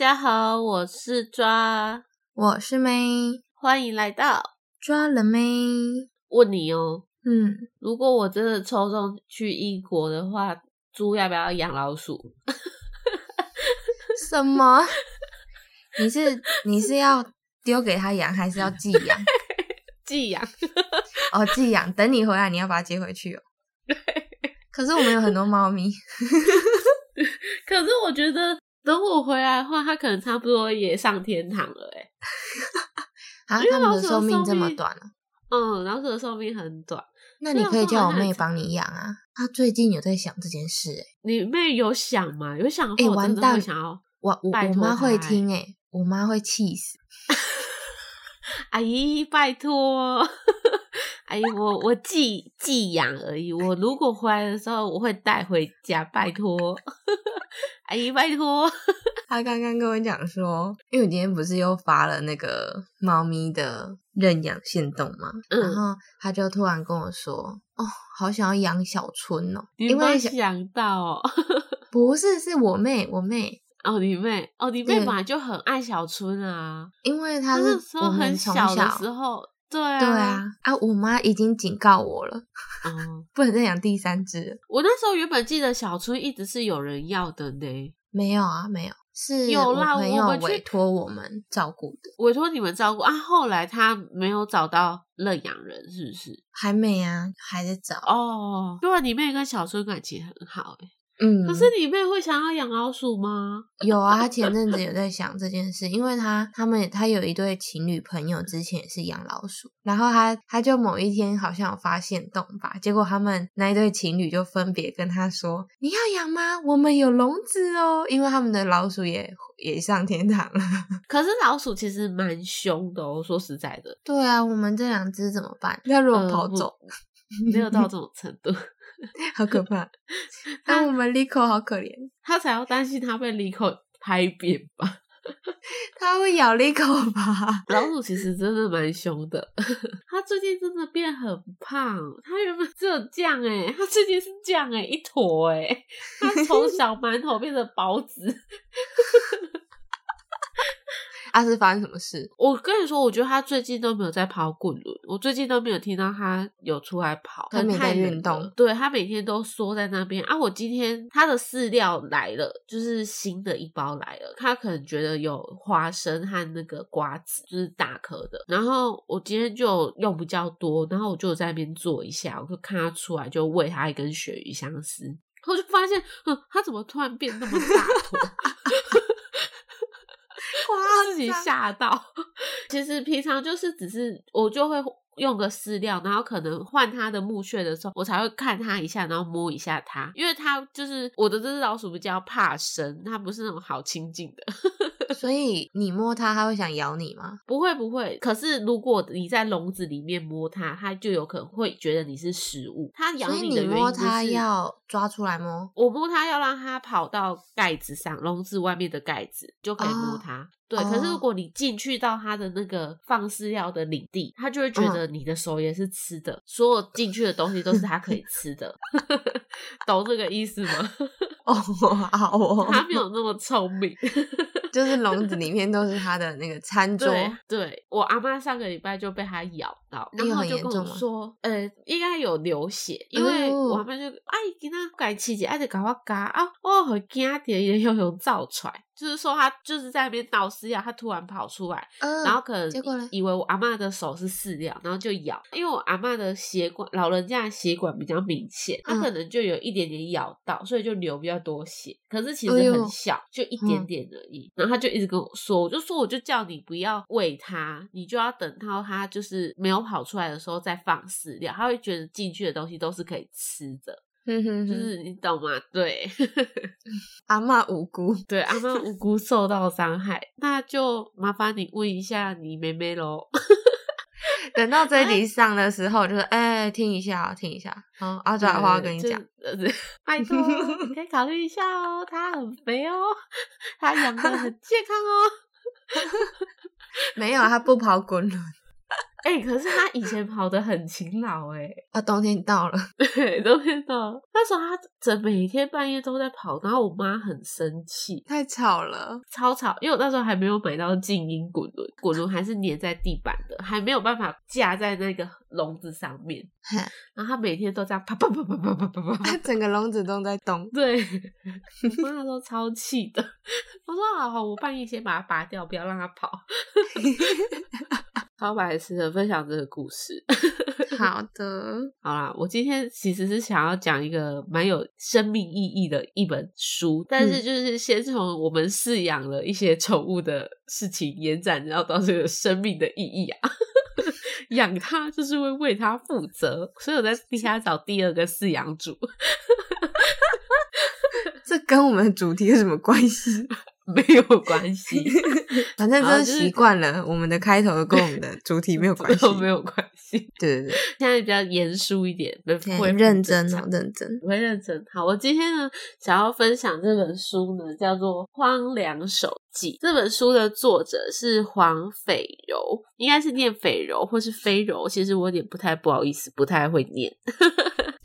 家好，我是抓，我是妹，欢迎来到抓了妹。问你哦，嗯，如果我真的抽中去英国的话，猪要不要养老鼠？什么？你是你是要丢给他养，还是要寄养？寄养？哦，寄养。等你回来，你要把它接回去哦。可是我们有很多猫咪。可是我觉得，等我回来的话，他可能差不多也上天堂了，哎。啊，它们的寿命这么短哦。嗯，老鼠的寿命很短。那你可以叫我妹帮你养啊。她最近有在想这件事，哎。你妹有想吗？有想？哎，完蛋！想要我我我妈会听，哎，我妈会气死。阿姨，拜托。阿姨，我我寄寄养而已。我如果回来的时候，我会带回家，拜托。阿姨，拜托。他刚刚跟我讲说，因为我今天不是又发了那个猫咪的认养行动嘛，然后他就突然跟我说：“哦，好想要养小春哦。”因为想到，不是，是我妹，我妹哦，你妹哦，你妹本来就很爱小春啊，因为她是我们从小的时候。对啊，对啊，啊！我妈已经警告我了，嗯，不能再养第三只。我那时候原本记得小春一直是有人要的呢，没有啊，没有，是有啦，朋友委托我们照顾的，委托你们照顾啊。后来他没有找到认养人，是不是？还没啊，还在找哦。对啊，你妹跟小春感情很好哎。嗯，可是你妹会想要养老鼠吗？有啊，他前阵子有在想这件事，因为他他们他有一对情侣朋友，之前也是养老鼠，然后他他就某一天好像有发现洞吧，结果他们那一对情侣就分别跟他说：“你要养吗？我们有笼子哦，因为他们的老鼠也也上天堂了。”可是老鼠其实蛮凶的哦，说实在的。对啊，我们这两只怎么办？要如果跑走，没有到这种程度。好可怕！那我们 Lico 好可怜，他才要担心他被 Lico 拍扁吧？他会咬 Lico 吧？老鼠其实真的蛮凶的，他最近真的变很胖。他原本只有这样哎，他最近是这样哎，一坨哎，他从小馒头变成包子。他是发生什么事？我跟你说，我觉得他最近都没有在跑滚轮，我最近都没有听到他有出来跑。他没在运动，对他每天都缩在那边啊。我今天他的饲料来了，就是新的一包来了，他可能觉得有花生和那个瓜子，就是大颗的。然后我今天就用比较多，然后我就在那边做一下，我就看他出来，就喂他一根鳕鱼香丝，我就发现，嗯，他怎么突然变那么大坨？自己吓到，其实平常就是只是我就会用个饲料，然后可能换它的木屑的时候，我才会看它一下，然后摸一下它，因为它就是我的这只老鼠比较怕生，它不是那种好亲近的，所以你摸它，它会想咬你吗？不会不会，可是如果你在笼子里面摸它，它就有可能会觉得你是食物。它咬你的摸它要抓出来摸，我摸它要让它跑到盖子上，笼子外面的盖子就可以摸它。对，可是如果你进去到它的那个放饲料的领地，它就会觉得你的手也是吃的，所有进去的东西都是它可以吃的，懂这个意思吗？哦，好哦，它没有那么聪明，就是笼子里面都是它的那个餐桌。对，我阿妈上个礼拜就被它咬到，然后就跟我说，呃，应该有流血，因为我阿妈就哎，给他改气节，哎，就搞我嘎啊，我很惊点，也有有造出来。就是说，他就是在那边倒饲料，他突然跑出来，然后可能以为我阿妈的手是饲料，然后就咬。因为我阿妈的血管，老人家的血管比较明显，他可能就有一点点咬到，所以就流比较多血。可是其实很小，就一点点而已。然后他就一直跟我说，我就说，我就叫你不要喂他，你就要等到他就是没有跑出来的时候再放饲料，他会觉得进去的东西都是可以吃的。就是你懂吗？对，阿妈无辜，对阿妈无辜受到伤害，那就麻烦你问一下你妹妹喽。等到这一集上的时候，就是哎，听一下，听一下。好，阿爪的话跟你讲，拜托，你可以考虑一下哦。它很肥哦，它养的很健康哦。没有，它不跑滚轮。哎，哎，可是他以前跑得很勤劳哎。啊，冬天到了，对，冬天到了。那时候他整每天半夜都在跑，然后我妈很生气，太吵了，超吵。因为我那时候还没有买到静音滚轮，滚轮还是粘在地板的，还没有办法架在那个笼子上面。然后他每天都这样啪啪啪啪啪啪啪啪，他整个笼子都在动。对，我妈那时候超气的。我说好好，我半夜先把它拔掉，不要让它跑。超白痴的分享这个故事。好的，好啦，我今天其实是想要讲一个蛮有生命意义的一本书，但是就是先从我们饲养了一些宠物的事情延展，然后到这个生命的意义啊。养它就是会为它负责，所以我在地下找第二个饲养主。这跟我们的主题有什么关系？没有关系，反正就是习惯了。我们的开头跟我们的主题没有关系，没有关系。对对对，现在比较严肃一点，会认真哦，认真，会认真。好，我今天呢想要分享这本书呢，叫做《荒凉手记》。这本书的作者是黄斐柔，应该是念斐柔或是飞柔，其实我有点不太不好意思，不太会念。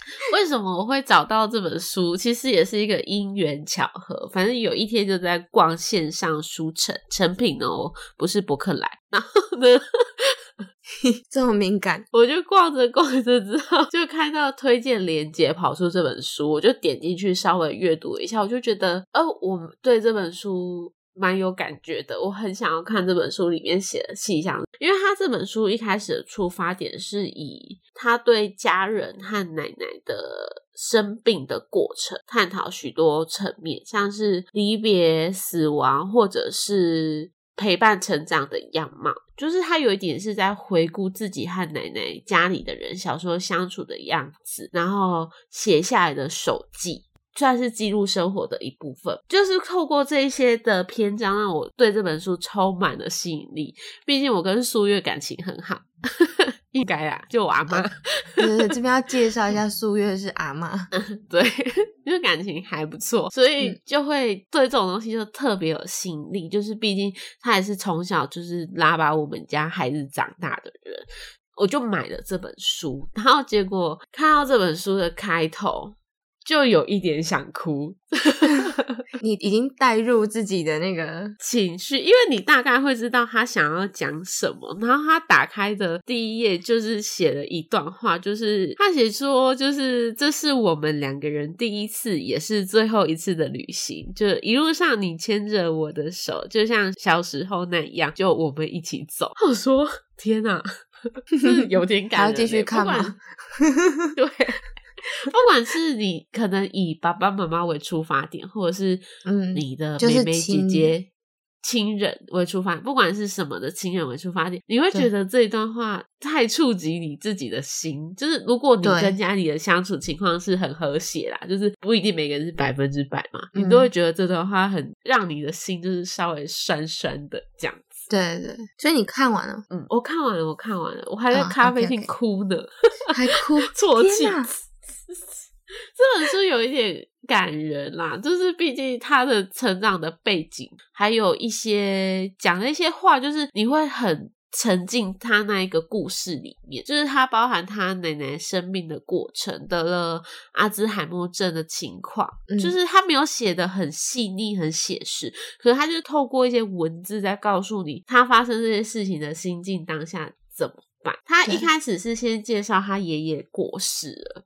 为什么我会找到这本书？其实也是一个因缘巧合。反正有一天就在逛线上书城，成品哦，不是博客来。然后呢，这么敏感，我就逛着逛着之后，就看到推荐链接跑出这本书，我就点进去稍微阅读一下，我就觉得，哦，我对这本书。蛮有感觉的，我很想要看这本书里面写的细项，因为他这本书一开始的出发点是以他对家人和奶奶的生病的过程探讨许多层面，像是离别、死亡，或者是陪伴成长的样貌，就是他有一点是在回顾自己和奶奶家里的人小时候相处的样子，然后写下来的手记。算是记录生活的一部分，就是透过这些的篇章，让我对这本书充满了吸引力。毕竟我跟素月感情很好，应该啊，就我阿妈。对对，这边要介绍一下，素月是阿妈。对，因为感情还不错，所以就会对这种东西就特别有吸引力。就是毕竟他也是从小就是拉把我们家孩子长大的人，我就买了这本书，然后结果看到这本书的开头。就有一点想哭，你已经带入自己的那个情绪，因为你大概会知道他想要讲什么。然后他打开的第一页就是写了一段话，就是他写说，就是这是我们两个人第一次，也是最后一次的旅行。就一路上你牵着我的手，就像小时候那样，就我们一起走。我说天哪，有点感，还要继续看吗？对。不管是你可能以爸爸妈妈为出发点，或者是嗯你的妹妹姐姐亲人为出发，不管是什么的亲人为出发点，你会觉得这一段话太触及你自己的心。就是如果你跟家里的相处情况是很和谐啦，就是不一定每个人是百分之百嘛，你都会觉得这段话很让你的心就是稍微酸酸的这样子。对对，所以你看完了？嗯，我看完了，我看完了，我还在咖啡厅哭呢，还哭，啜 泣。这本书有一点感人啦，就是毕竟他的成长的背景，还有一些讲的一些话，就是你会很沉浸他那一个故事里面。就是他包含他奶奶生病的过程，得了阿兹海默症的情况，就是他没有写的很细腻、很写实，可是他就透过一些文字在告诉你他发生这些事情的心境当下怎么办。他一开始是先介绍他爷爷过世了。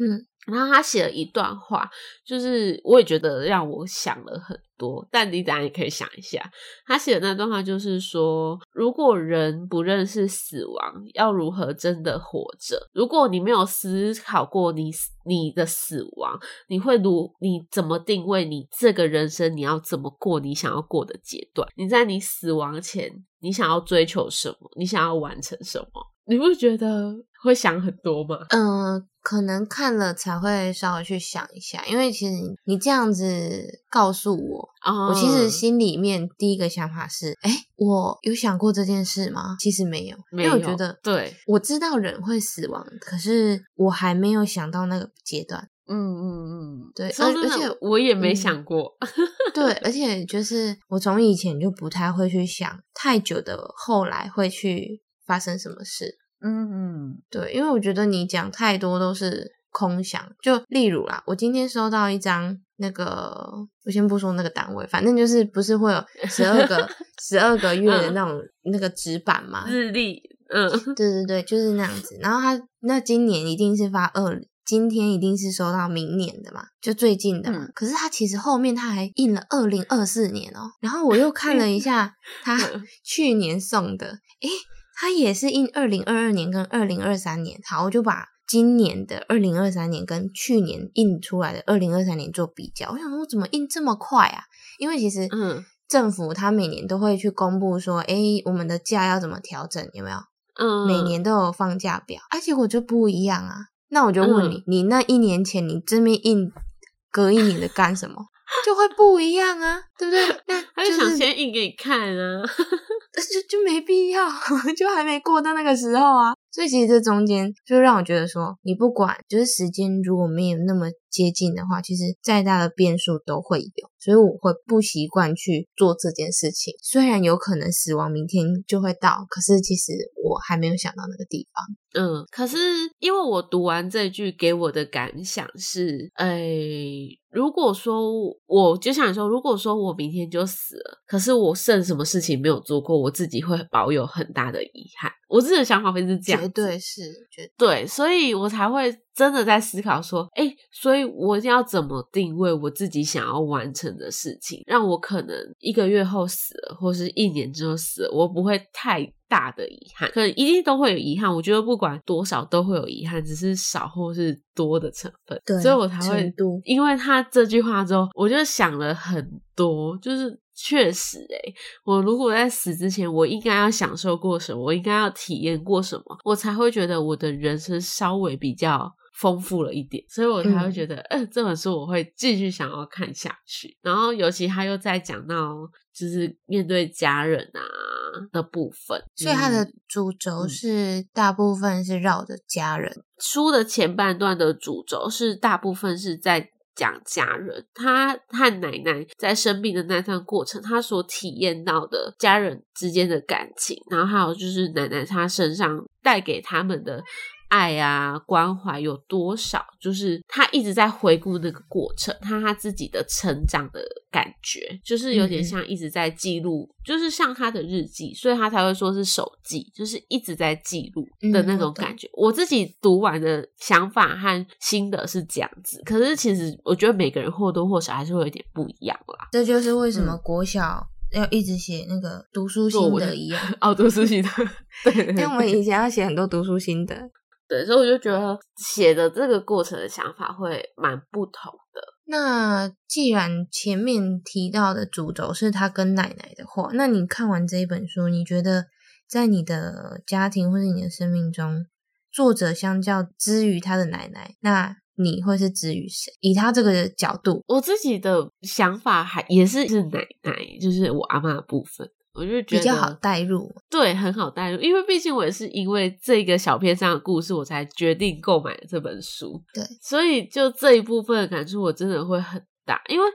嗯，然后他写了一段话，就是我也觉得让我想了很多。但你当然也可以想一下，他写的那段话就是说：如果人不认识死亡，要如何真的活着？如果你没有思考过你你的死亡，你会如你怎么定位你这个人生？你要怎么过你想要过的阶段？你在你死亡前，你想要追求什么？你想要完成什么？你不觉得会想很多吗？嗯。可能看了才会稍微去想一下，因为其实你这样子告诉我，我其实心里面第一个想法是：哎，我有想过这件事吗？其实没有，因为我觉得，对，我知道人会死亡，可是我还没有想到那个阶段。嗯嗯嗯，对，而而且我也没想过。对，而 且就是我从以前就不太会去想太久的后来会去发生什么事。嗯嗯，对，因为我觉得你讲太多都是空想。就例如啦，我今天收到一张那个，我先不说那个单位，反正就是不是会有 十二个十二个月的那种那个纸板嘛，日历。嗯，对对对，就是那样子。然后他那今年一定是发二，今天一定是收到明年的嘛，就最近的嘛。可是他其实后面他还印了二零二四年哦。然后我又看 了一下他去年送的，诶，他也是印二零二二年跟二零二三年。好，我就把今年的二零二三年跟去年印出来的二零二三年做比较。我想说，怎么印这么快啊？因为其实，嗯，政府它每年都会去公布说，诶，我们的价要怎么调整，有没有？嗯，每年都有放假表，而且我就不一样啊。那我就问你，你那一年前你这边印隔一年的干什么？就会不一样啊，对不对？那 他就想先印给你看啊，就就没必要，就还没过到那个时候啊。所以其实这中间就让我觉得说，你不管就是时间如果没有那么接近的话，其实再大的变数都会有。所以我会不习惯去做这件事情。虽然有可能死亡明天就会到，可是其实我还没有想到那个地方。嗯，可是因为我读完这句给我的感想是，哎。如果说我就想说，如果说我明天就死了，可是我剩什么事情没有做过，我自己会保有很大的遗憾。我自己的想法会是这样，绝对是，绝对，所以我才会真的在思考说，哎，所以我要怎么定位我自己想要完成的事情，让我可能一个月后死了，或是一年之后死了，我不会太。大的遗憾，可能一定都会有遗憾。我觉得不管多少都会有遗憾，只是少或是多的成分。对，所以我才会，因为他这句话之后，我就想了很多。就是确实，诶我如果在死之前，我应该要享受过什么，我应该要体验过什么，我才会觉得我的人生稍微比较丰富了一点。所以我才会觉得，嗯，这本书我会继续想要看下去。然后，尤其他又在讲到，就是面对家人啊。的部分，所以他的主轴是大部分是绕着家人。书的前半段的主轴是大部分是在讲家人，他和奶奶在生病的那段过程，他所体验到的家人之间的感情，然后还有就是奶奶她身上带给他们的。爱啊，关怀有多少？就是他一直在回顾那个过程，他他自己的成长的感觉，就是有点像一直在记录，就是像他的日记，所以他才会说是手记，就是一直在记录的那种感觉。我自己读完的想法和心得是这样子，可是其实我觉得每个人或多或少还是会有点不一样啦。这就是为什么国小要一直写那个读书心得一样哦，读书心得，对，因为我们以前要写很多读书心得。对，所以我就觉得写的这个过程的想法会蛮不同的。那既然前面提到的主轴是他跟奶奶的话，那你看完这一本书，你觉得在你的家庭或者你的生命中，作者相较之于他的奶奶，那你会是之于谁？以他这个角度，我自己的想法还也是是奶奶，就是我阿妈的部分。我就觉得比较好带入，对，很好带入，因为毕竟我也是因为这个小片上的故事，我才决定购买这本书。对，所以就这一部分的感触，我真的会很大，因为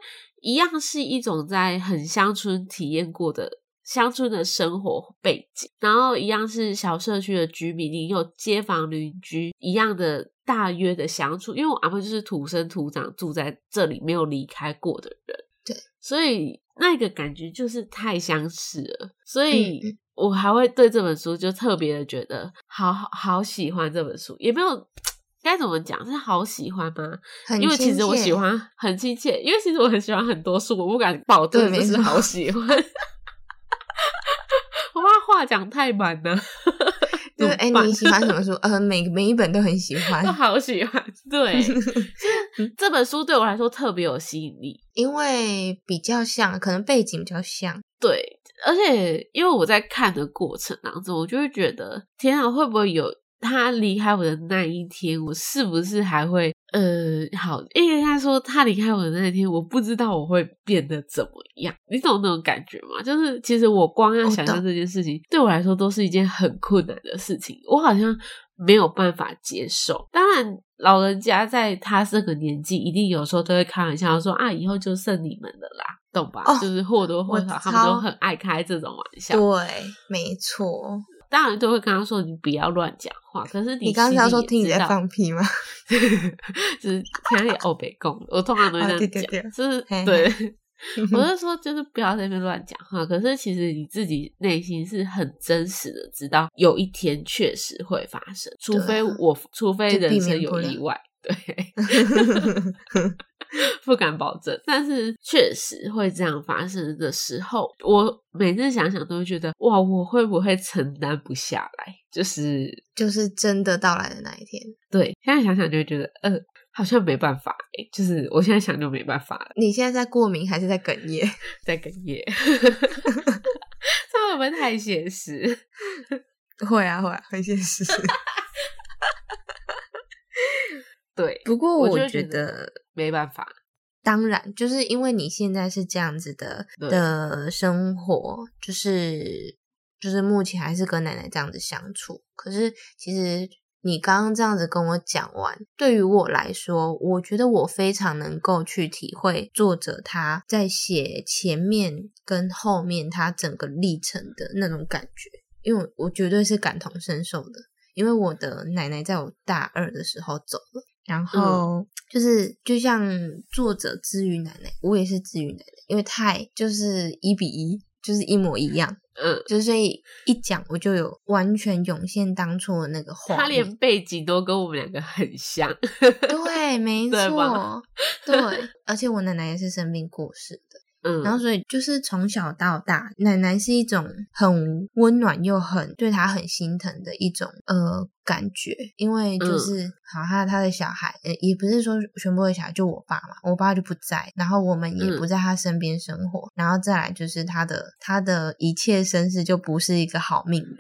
一样是一种在很乡村体验过的乡村的生活背景，然后一样是小社区的居民，你有街坊邻居一样的大约的相处，因为我阿婆就是土生土长住在这里，没有离开过的人。对，所以。那个感觉就是太相似了，所以我还会对这本书就特别的觉得好好好喜欢这本书，也没有该怎么讲是好喜欢吗？因为其实我喜欢很亲切，因为其实我很喜欢很多书，我不敢保证是好喜欢，我怕话讲太满了。对，哎，你喜欢什么书？呃，每每一本都很喜欢，都好喜欢。对，这本书对我来说特别有吸引力，因为比较像，可能背景比较像。对，而且因为我在看的过程当中，我就会觉得，天啊，会不会有？他离开我的那一天，我是不是还会呃好？因为他说他离开我的那一天，我不知道我会变得怎么样。你懂那种感觉吗？就是其实我光要想象这件事情，对我来说都是一件很困难的事情。我好像没有办法接受。当然，老人家在他这个年纪，一定有时候都会开玩笑说啊，以后就剩你们了啦，懂吧？就是或多或少他们都很爱开这种玩笑。对，没错。当然都会跟他说你不要乱讲话。可是你刚刚说听你在放屁吗？就是听你欧北共，我通常都这样讲，就是对。我是说，就是不要在那边乱讲话。可是其实你自己内心是很真实的，知道有一天确实会发生，除非我，除非人生有意外。对，不敢保证，但是确实会这样发生的时候，我每次想想都会觉得，哇，我会不会承担不下来？就是就是真的到来的那一天。对，现在想想就会觉得，呃，好像没办法。就是我现在想就没办法了。你现在在过敏还是在哽咽？在哽咽。这会不会太现实？会啊，会啊，很现实。对，不过我觉得没办法。当然，就是因为你现在是这样子的的生活，就是就是目前还是跟奶奶这样子相处。可是其实你刚刚这样子跟我讲完，对于我来说，我觉得我非常能够去体会作者他在写前面跟后面他整个历程的那种感觉，因为我绝对是感同身受的。因为我的奶奶在我大二的时候走了。然后就是，就像作者之于奶奶，我也是之于奶奶，因为太就是一比一，就是一模一样。嗯，就所以一讲我就有完全涌现当初的那个画他连背景都跟我们两个很像。对，没 错，对，而且我奶奶也是生病过世的。嗯然后，所以就是从小到大，奶奶是一种很温暖又很对他很心疼的一种呃感觉，因为就是好他他的小孩，呃，也不是说全部的小孩，就我爸嘛，我爸就不在，然后我们也不在他身边生活，然后再来就是他的他的一切身世就不是一个好命人。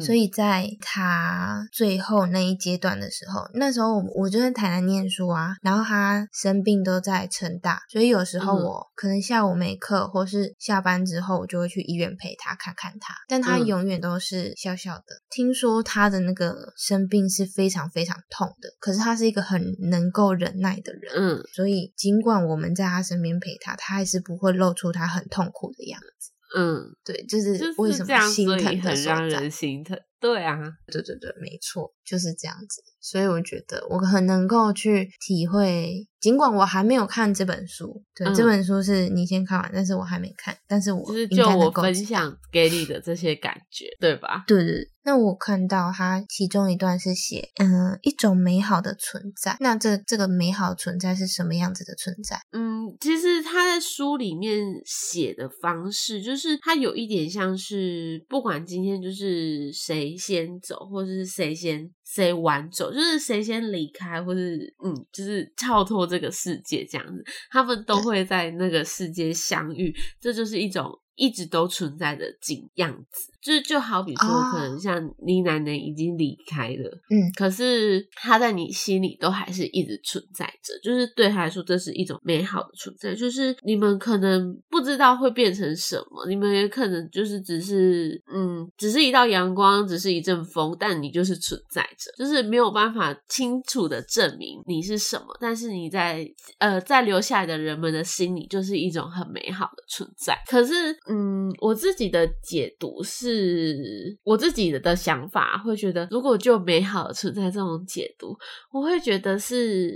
所以在他最后那一阶段的时候，那时候我我就在台南念书啊，然后他生病都在成大，所以有时候我可能下午没课，或是下班之后，我就会去医院陪他看看他，但他永远都是笑笑的。听说他的那个生病是非常非常痛的，可是他是一个很能够忍耐的人，嗯，所以尽管我们在他身边陪他，他还是不会露出他很痛苦的样子。嗯，对，就是为什么心疼很让人心疼？对啊，对对对，没错，就是这样子。所以我觉得我很能够去体会，尽管我还没有看这本书，对，这本书是你先看完，但是我还没看，但是我就是就我分享给你的这些感觉，对吧？对对。那我看到他其中一段是写，嗯，一种美好的存在。那这这个美好存在是什么样子的存在？嗯，其实他在书里面写的方式，就是他有一点像是，不管今天就是谁先走，或者是谁先谁晚走，就是谁先离开，或是嗯，就是跳脱这个世界这样子，他们都会在那个世界相遇。这就是一种。一直都存在的景样子，就是就好比说，可能像你奶奶已经离开了，嗯，可是她在你心里都还是一直存在着，就是对她来说，这是一种美好的存在。就是你们可能不知道会变成什么，你们也可能就是只是，嗯，只是一道阳光，只是一阵风，但你就是存在着，就是没有办法清楚的证明你是什么，但是你在呃在留下来的人们的心里，就是一种很美好的存在。可是。嗯，我自己的解读是，是我自己的想法会觉得，如果就美好存在这种解读，我会觉得是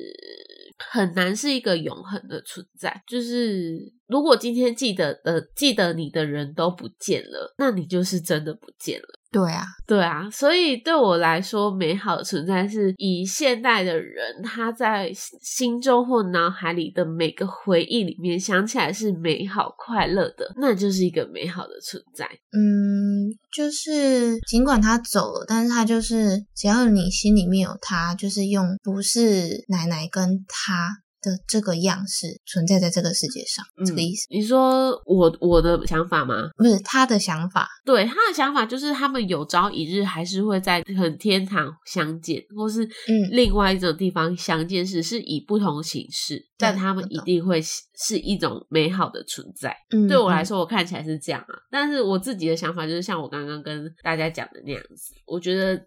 很难是一个永恒的存在。就是如果今天记得的记得你的人都不见了，那你就是真的不见了。对啊，对啊，所以对我来说，美好的存在是以现代的人他在心中或脑海里的每个回忆里面想起来是美好快乐的，那就是一个美好的存在。嗯，就是尽管他走了，但是他就是只要你心里面有他，就是用不是奶奶跟他。的这个样式存在在这个世界上，这个意思。你说我我的想法吗？不是他的想法，对他的想法就是他们有朝一日还是会在很天堂相见，或是嗯另外一种地方相见时，是以不同形式，但他们一定会是一种美好的存在。对我来说，我看起来是这样啊，但是我自己的想法就是像我刚刚跟大家讲的那样子，我觉得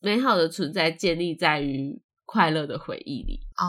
美好的存在建立在于快乐的回忆里。哦，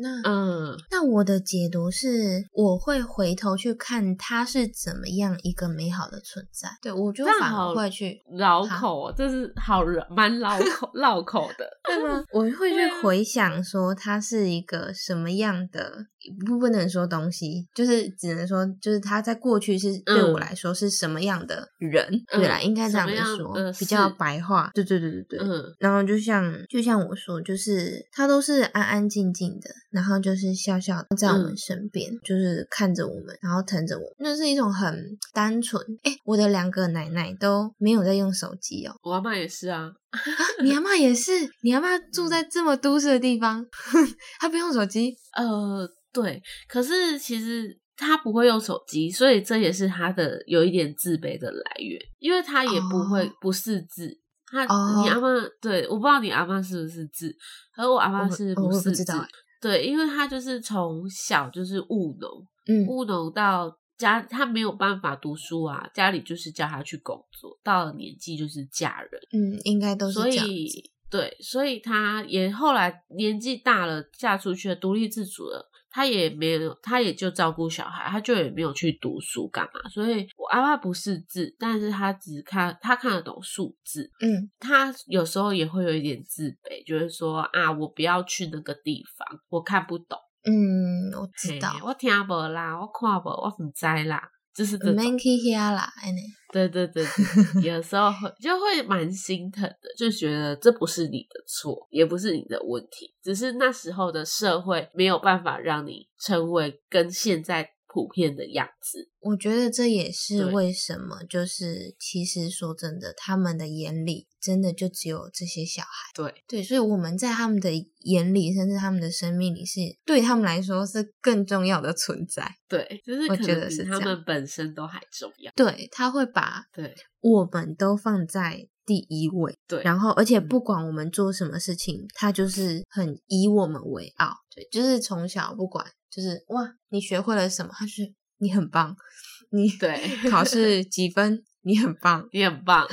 那嗯，那我的解读是，我会回头去看他是怎么样一个美好的存在。对我就反而会去绕口，这是好人蛮绕口 绕口的，对吗？我会去回想说他是一个什么样的，不不能说东西，就是只能说，就是他在过去是对我来说是什么样的人。对啦，应该这样子说，比较白话。对对对对对。嗯，然后就像就像我说，就是他都是安安静静的，然后就是笑笑在我们身边，就是看着我们，然后疼着我，那是一种很单纯。哎，我的两个奶奶都没有在用手机哦，我阿妈也是啊。你阿妈也是，你阿妈 住在这么都市的地方，她不用手机。呃，对，可是其实她不会用手机，所以这也是她的有一点自卑的来源，因为她也不会不识字。他，你阿妈对，我不知道你阿妈是不是字，而我阿妈是不是字。对，因为他就是从小就是务农，嗯，务农到家，他没有办法读书啊，家里就是叫他去工作，到了年纪就是嫁人，嗯，应该都是所以对，所以他也后来年纪大了，嫁出去了，独立自主了。他也没有，他也就照顾小孩，他就也没有去读书干嘛。所以我阿爸不识字，但是他只看他看得懂数字。嗯，他有时候也会有一点自卑，就是说啊，我不要去那个地方，我看不懂。嗯，我知道，我听不啦，我看不，我唔知啦。就是这种，对对对，有时候会就会蛮心疼的，就觉得这不是你的错，也不是你的问题，只是那时候的社会没有办法让你成为跟现在。普遍的样子，我觉得这也是为什么，就是其实说真的，他们的眼里真的就只有这些小孩。对对，所以我们在他们的眼里，甚至他们的生命里，是对他们来说是更重要的存在。对，就是我觉得是他们本身都还重要。对，他会把对我们都放在第一位。对，然后而且不管我们做什么事情，他就是很以我们为傲。对，就是从小不管。就是哇，你学会了什么？他是你很棒，你对考试几分？你很棒，你很棒。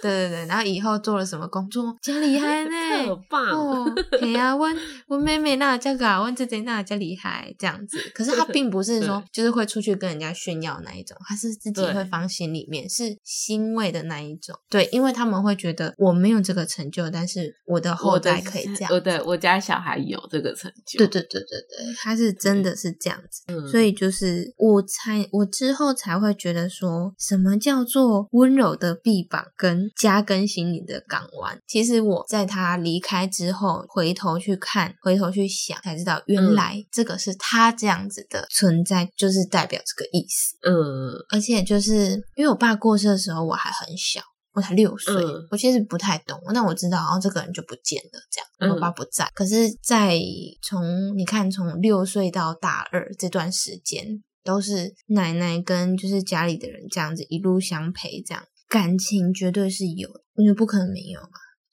对对对，然后以后做了什么工作？真厉害呢，特棒哦！对呀，问问 妹妹那这个，问姐姐那叫厉害，这样子。可是他并不是说就是会出去跟人家炫耀那一种，他是自己会放心里面，是欣慰的那一种。对，因为他们会觉得我没有这个成就，但是我的后代可以这样。我对我家小孩有这个成就。对对对对对，他是真的是这样子。所以就是我才我之后才会觉得说什么叫做。温柔的臂膀跟加根心灵的港湾，其实我在他离开之后，回头去看，回头去想，才知道原来这个是他这样子的存在，就是代表这个意思。嗯，而且就是因为我爸过世的时候我还很小，我才六岁，我其实不太懂，但我知道，然后这个人就不见了，这样我爸不在。可是，在从你看从六岁到大二这段时间。都是奶奶跟就是家里的人这样子一路相陪，这样感情绝对是有，因为不可能没有嘛。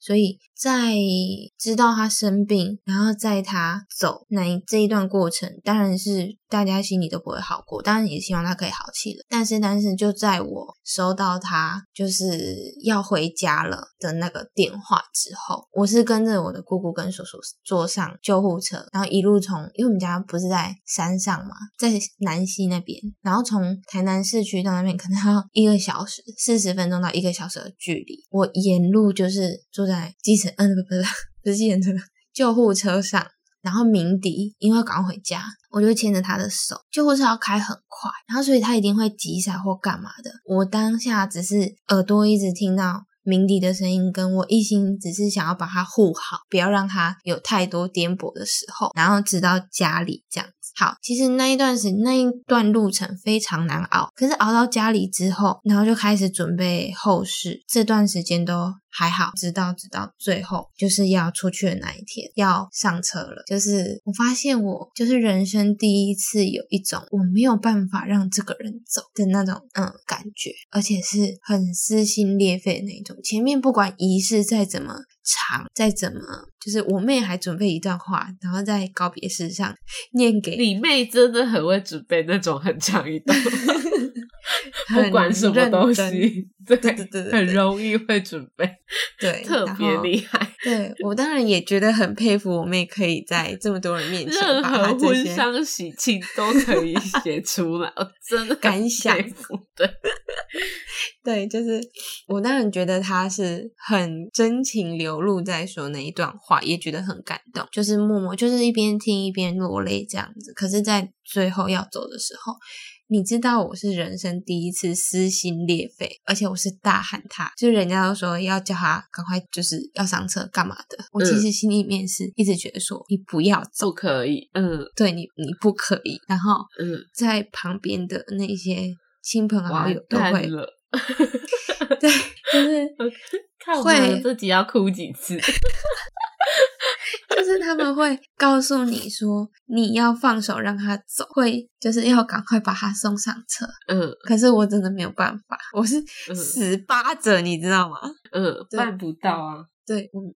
所以在知道他生病，然后在他走那这一段过程，当然是。大家心里都不会好过，当然也希望他可以好起来。但是，但是就在我收到他就是要回家了的那个电话之后，我是跟着我的姑姑跟叔叔坐上救护车，然后一路从，因为我们家不是在山上嘛，在南溪那边，然后从台南市区到那边可能要一个小时，四十分钟到一个小时的距离。我沿路就是坐在计程，嗯，不不不，不是计程车，救护车上。然后鸣笛，因为赶回家，我就牵着他的手，救护车要开很快，然后所以他一定会急刹或干嘛的。我当下只是耳朵一直听到鸣笛的声音，跟我一心只是想要把他护好，不要让他有太多颠簸的时候，然后直到家里这样好，其实那一段时那一段路程非常难熬，可是熬到家里之后，然后就开始准备后事，这段时间都。还好，直到直到最后就是要出去的那一天，要上车了。就是我发现我就是人生第一次有一种我没有办法让这个人走的那种嗯感觉，而且是很撕心裂肺的那种。前面不管仪式再怎么长，再怎么，就是我妹还准备一段话，然后在告别式上念给你妹，真的很会准备那种很长一段。不管什么东西，对对对，很容易会准备，对，特别厉害。对我当然也觉得很佩服我妹，可以在这么多人面前，任何婚丧喜庆都可以写出来，我真的感想。对，对，就是我当然觉得她是很真情流露在说那一段话，也觉得很感动，就是默默就是一边听一边落泪这样子。可是，在最后要走的时候。你知道我是人生第一次撕心裂肺，而且我是大喊他，就是人家都说要叫他赶快，就是要上车干嘛的。我其实心里面是一直觉得说你不要走，不可以，嗯，对你你不可以。然后，嗯，在旁边的那些亲朋好友都会，对，就是 看我自己要哭几次。就是他们会告诉你说，你要放手让他走，会就是要赶快把他送上车。嗯，可是我真的没有办法，我是死扒着，你知道吗？嗯，办不到啊。对，嗯，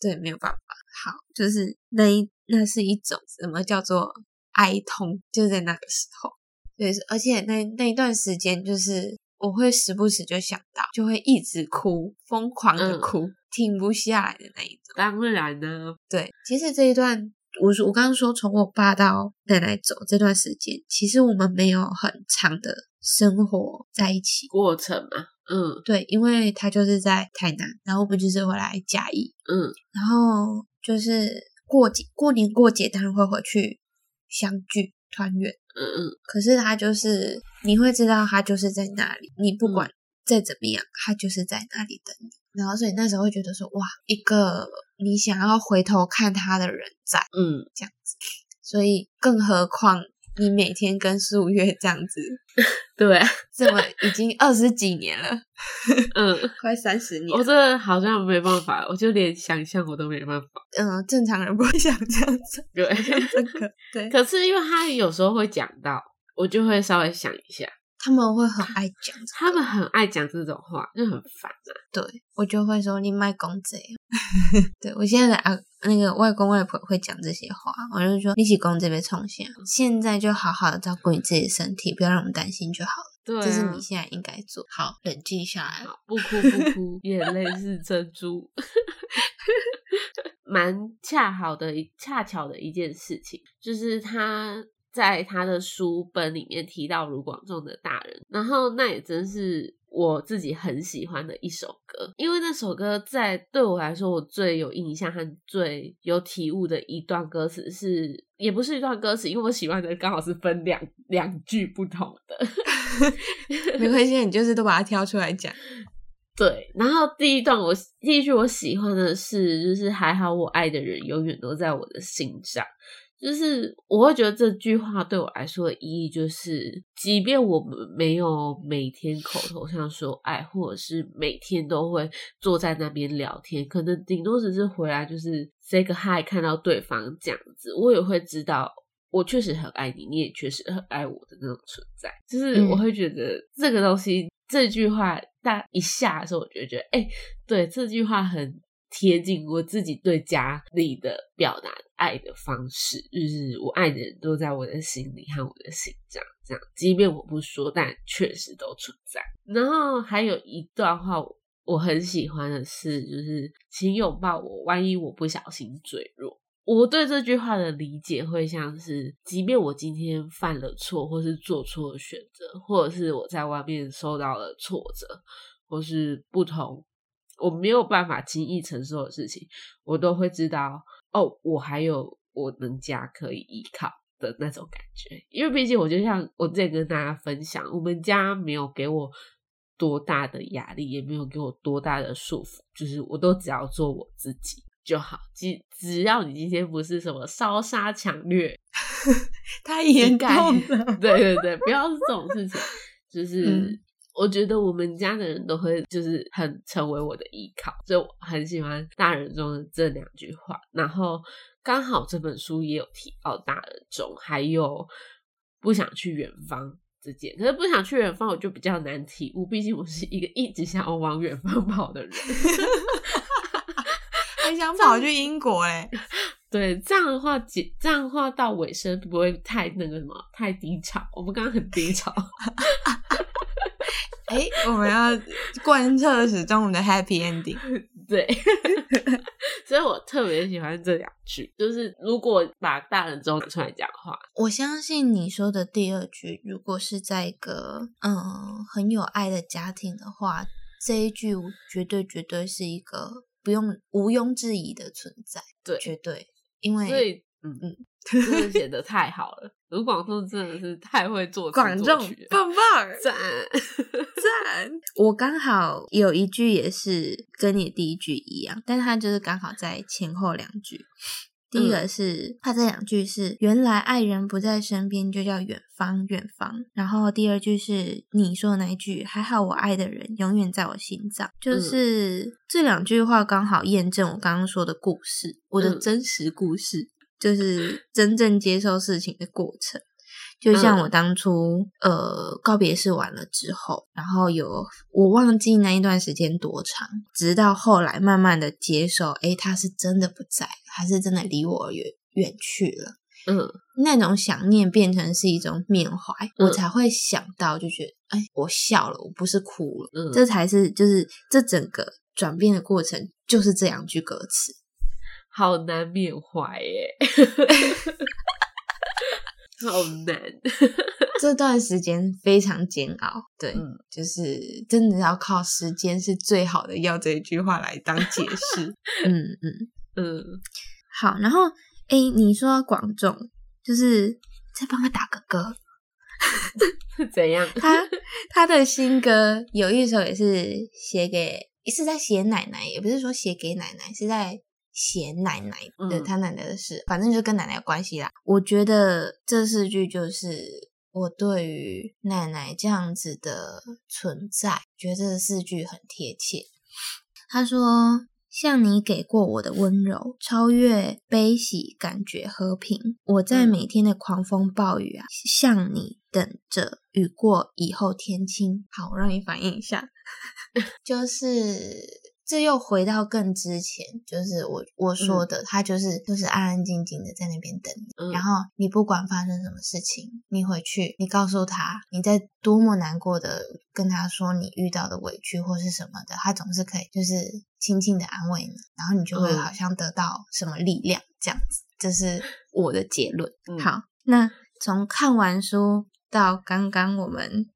对，没有办法。好，就是那一那是一种什么叫做哀痛，就在那个时候。对，而且那那一段时间，就是我会时不时就想到，就会一直哭，疯狂的哭。停不下来的那一种，当然呢。对，其实这一段，我我刚刚说从我爸到奶奶走这段时间，其实我们没有很长的生活在一起过程嘛。嗯，对，因为他就是在台南，然后我们就是回来嘉义。嗯，然后就是过节、过年、过节，当然会回去相聚团圆。嗯嗯，可是他就是你会知道他就是在那里，你不管再怎么样，他就是在那里等你。然后，所以那时候会觉得说，哇，一个你想要回头看他的人在，嗯，这样子。所以，更何况你每天跟素月这样子，对，这么已经二十几年了，嗯，快三十年，我真的好像没办法，我就连想象我都没办法。嗯，正常人不会想这样子，对，这个对。可是因为他有时候会讲到，我就会稍微想一下。他们会很爱讲，他们很爱讲这种话，就很烦啊。对我就会说你卖公贼，对我现在的啊那个外公外婆会讲这些话，我就说你起公这边冲线，现在就好好的照顾你自己的身体，不要让我们担心就好了。对，这是你现在应该做好，冷静下来，不哭不哭，眼泪是珍珠，蛮恰好的一恰巧的一件事情，就是他。在他的书本里面提到卢广仲的大人，然后那也真是我自己很喜欢的一首歌，因为那首歌在对我来说，我最有印象和最有体悟的一段歌词是，也不是一段歌词，因为我喜欢的刚好是分两两句不同的，没关系，你就是都把它挑出来讲。对，然后第一段我第一句我喜欢的是，就是还好我爱的人永远都在我的心上。就是我会觉得这句话对我来说的意义，就是即便我们没有每天口头上说爱，或者是每天都会坐在那边聊天，可能顶多只是回来就是 say 个 hi，看到对方这样子，我也会知道我确实很爱你，你也确实很爱我的那种存在。就是我会觉得这个东西，这句话但一下的时候，我就觉得，哎，对，这句话很。贴近我自己对家里的表达爱的方式，就是我爱的人都在我的心里和我的心脏，这样，即便我不说，但确实都存在。然后还有一段话我很喜欢的是，就是请拥抱我，万一我不小心坠落。我对这句话的理解会像是，即便我今天犯了错，或是做错了选择，或者是我在外面受到了挫折，或是不同。我没有办法轻易承受的事情，我都会知道哦。我还有我能家可以依靠的那种感觉，因为毕竟我就像我之前跟大家分享，我们家没有给我多大的压力，也没有给我多大的束缚，就是我都只要做我自己就好。只只要你今天不是什么烧杀抢掠，太严重了。对对对，不要是这种事情，就是。我觉得我们家的人都会就是很成为我的依靠，所以我很喜欢大人中的这两句话。然后刚好这本书也有提到大人中，还有不想去远方这件。可是不想去远方，我就比较难体悟，毕竟我是一个一直想要往远方跑的人，很想跑去英国嘞。对，这样的话，这样的话到尾声不会太那个什么，太低潮。我们刚刚很低潮。哎，我们要贯彻始终我们的 happy ending。对，所以我特别喜欢这两句。就是如果把大人中出来讲话，我相信你说的第二句，如果是在一个嗯很有爱的家庭的话，这一句绝对绝对是一个不用毋庸置疑的存在。对，绝对，因为。嗯嗯，真的写的太好了，卢广仲真的是太会做广仲，棒棒赞 赞！我刚好有一句也是跟你第一句一样，但他就是刚好在前后两句。第一个是他这两句是原来爱人不在身边就叫远方远方，然后第二句是你说的那一句还好我爱的人永远在我心脏，就是这两句话刚好验证我刚刚说的故事，我的真实故事。就是真正接受事情的过程，就像我当初呃告别式完了之后，然后有我忘记那一段时间多长，直到后来慢慢的接受，诶，他是真的不在，还是真的离我远远去了？嗯，那种想念变成是一种缅怀，我才会想到，就觉得哎，我笑了，我不是哭了，嗯，这才是就是这整个转变的过程，就是这两句歌词。好难缅怀耶，好难。这段时间非常煎熬，对，就是真的要靠时间是最好的药这一句话来当解释。嗯嗯嗯，好。然后，哎，你说广仲，就是再帮他打个歌，怎样？他他的新歌有一首也是写给，是在写奶奶，也不是说写给奶奶，是在。写奶奶的他奶奶的事，反正就跟奶奶有关系啦。我觉得这四句就是我对于奶奶这样子的存在，觉得这四句很贴切。他说：“像你给过我的温柔，超越悲喜，感觉和平。我在每天的狂风暴雨啊，像你等着雨过以后天晴。”好，我让你反应一下，就是。这又回到更之前，就是我我说的，他就是就是安安静静的在那边等你，然后你不管发生什么事情，你回去，你告诉他你在多么难过的跟他说你遇到的委屈或是什么的，他总是可以就是轻轻的安慰你，然后你就会好像得到什么力量这样子，这是我的结论。好，那从看完书到刚刚我们。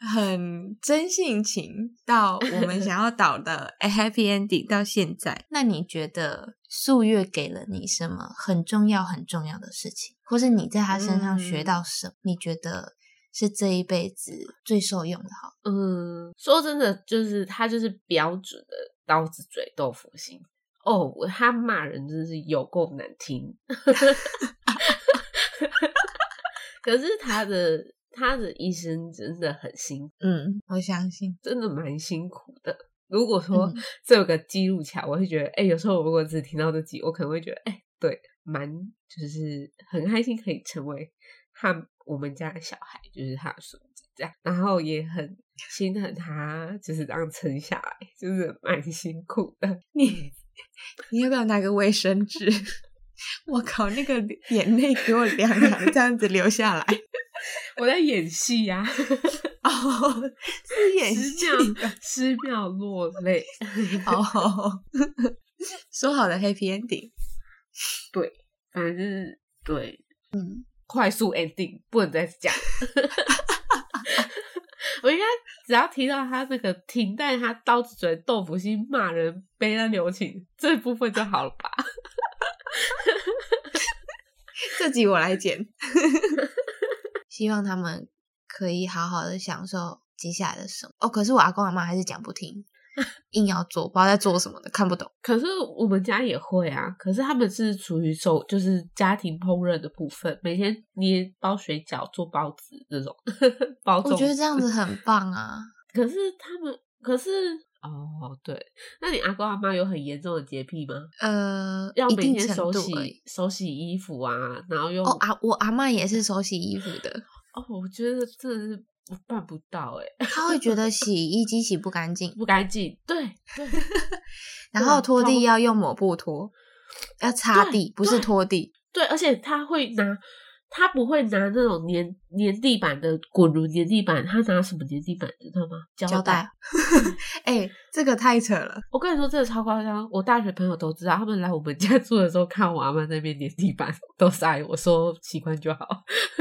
很真性情，到我们想要导的 a happy ending，到现在，那你觉得素月给了你什么很重要、很重要的事情，或是你在他身上学到什么？你觉得是这一辈子最受用的？哈，嗯，说真的，就是他就是标准的刀子嘴豆腐心哦，他骂人真是有够难听，可是他的。他的一生真的很辛苦，嗯，我相信，真的蛮辛苦的。如果说这有个记录起来，我会觉得，哎，有时候我如果只听到这集，我可能会觉得，哎，对，蛮就是很开心可以成为他我们家的小孩，就是他的孙子这样，然后也很心疼他，就是这样撑下来，就是蛮辛苦的。你你要不要拿个卫生纸？我靠，那个眼泪给我凉凉，这样子流下来。我在演戏呀，哦，是演戏，失妙落泪。哦，说好的 happy ending，对，反正对，嗯，快速 ending 不能再讲。我应该只要提到他那个停在他刀子嘴豆腐心骂人悲哀留情这部分就好了吧？这集我来剪。希望他们可以好好的享受接下来的生活哦。可是我阿公阿妈还是讲不听，硬要做，不知道在做什么的，看不懂。可是我们家也会啊。可是他们是属于手，就是家庭烹饪的部分，每天捏包水饺、做包子这种 包。我觉得这样子很棒啊。可是他们，可是哦，对，那你阿公阿妈有很严重的洁癖吗？呃，要每天手洗手洗衣服啊，然后用哦阿我阿妈也是手洗衣服的。哦，我觉得这是办不到哎，他会觉得 洗衣机洗不干净，不干净，对对，然后拖地要用抹布拖，要擦地，不是拖地。对，而且他会拿。他不会拿那种粘粘地板的滚轮粘地板，他拿什么粘地板？知道吗？胶带。哎，这个太扯了！我跟你说，这个超夸张。我大学朋友都知道，他们来我们家住的时候，看我阿妈那边粘地板，都塞我说习惯就好。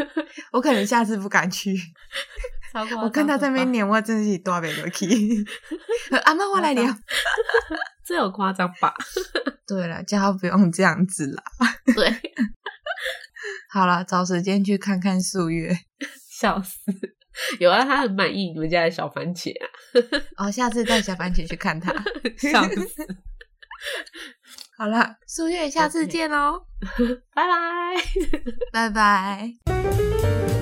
我可能下次不敢去。我看他在那边粘，我真是多别多气。阿妈，我来粘。这有夸张吧？对了，叫他不用这样子啦。对。好了，找时间去看看素月，笑死！有啊，他很满意你们家的小番茄啊。哦，下次带小番茄去看他，笑死！好了，素月，下次见喽，拜拜，拜拜。